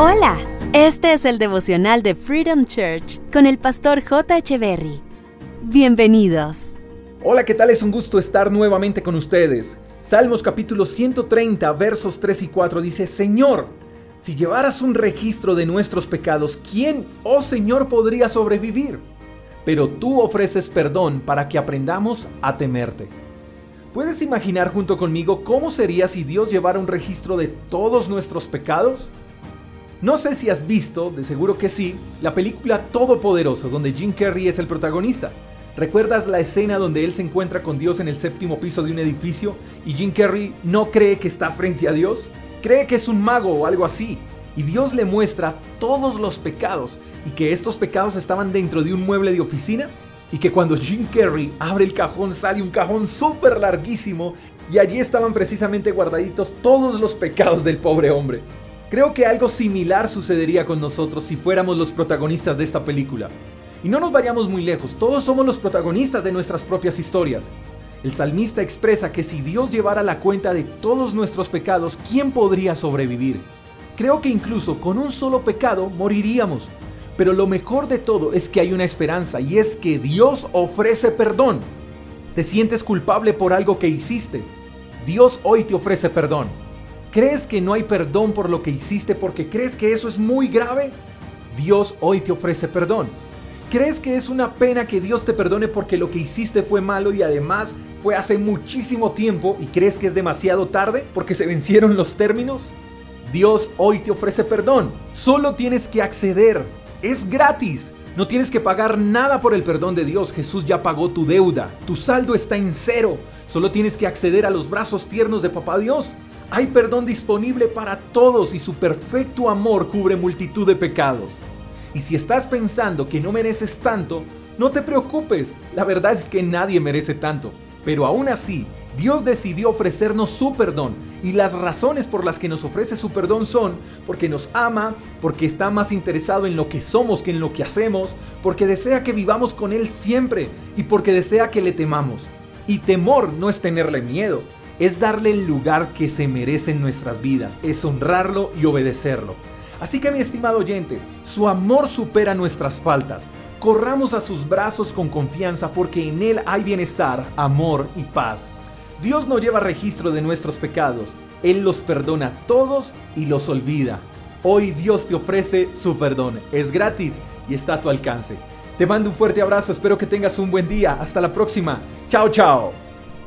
Hola, este es el devocional de Freedom Church con el pastor J. Berry. Bienvenidos. Hola, ¿qué tal? Es un gusto estar nuevamente con ustedes. Salmos capítulo 130, versos 3 y 4 dice, Señor, si llevaras un registro de nuestros pecados, ¿quién, oh Señor, podría sobrevivir? Pero tú ofreces perdón para que aprendamos a temerte. ¿Puedes imaginar junto conmigo cómo sería si Dios llevara un registro de todos nuestros pecados? No sé si has visto, de seguro que sí, la película Todopoderoso, donde Jim Carrey es el protagonista. ¿Recuerdas la escena donde él se encuentra con Dios en el séptimo piso de un edificio y Jim Carrey no cree que está frente a Dios? Cree que es un mago o algo así. Y Dios le muestra todos los pecados y que estos pecados estaban dentro de un mueble de oficina y que cuando Jim Carrey abre el cajón sale un cajón súper larguísimo y allí estaban precisamente guardaditos todos los pecados del pobre hombre. Creo que algo similar sucedería con nosotros si fuéramos los protagonistas de esta película. Y no nos vayamos muy lejos, todos somos los protagonistas de nuestras propias historias. El salmista expresa que si Dios llevara la cuenta de todos nuestros pecados, ¿quién podría sobrevivir? Creo que incluso con un solo pecado moriríamos. Pero lo mejor de todo es que hay una esperanza y es que Dios ofrece perdón. ¿Te sientes culpable por algo que hiciste? Dios hoy te ofrece perdón. ¿Crees que no hay perdón por lo que hiciste porque crees que eso es muy grave? Dios hoy te ofrece perdón. ¿Crees que es una pena que Dios te perdone porque lo que hiciste fue malo y además fue hace muchísimo tiempo y crees que es demasiado tarde porque se vencieron los términos? Dios hoy te ofrece perdón. Solo tienes que acceder. Es gratis. No tienes que pagar nada por el perdón de Dios. Jesús ya pagó tu deuda. Tu saldo está en cero. Solo tienes que acceder a los brazos tiernos de Papá Dios. Hay perdón disponible para todos y su perfecto amor cubre multitud de pecados. Y si estás pensando que no mereces tanto, no te preocupes, la verdad es que nadie merece tanto. Pero aún así, Dios decidió ofrecernos su perdón y las razones por las que nos ofrece su perdón son porque nos ama, porque está más interesado en lo que somos que en lo que hacemos, porque desea que vivamos con Él siempre y porque desea que le temamos. Y temor no es tenerle miedo, es darle el lugar que se merece en nuestras vidas, es honrarlo y obedecerlo. Así que mi estimado oyente, su amor supera nuestras faltas. Corramos a sus brazos con confianza porque en Él hay bienestar, amor y paz. Dios no lleva registro de nuestros pecados, Él los perdona todos y los olvida. Hoy Dios te ofrece su perdón, es gratis y está a tu alcance. Te mando un fuerte abrazo, espero que tengas un buen día, hasta la próxima. Chao, chao.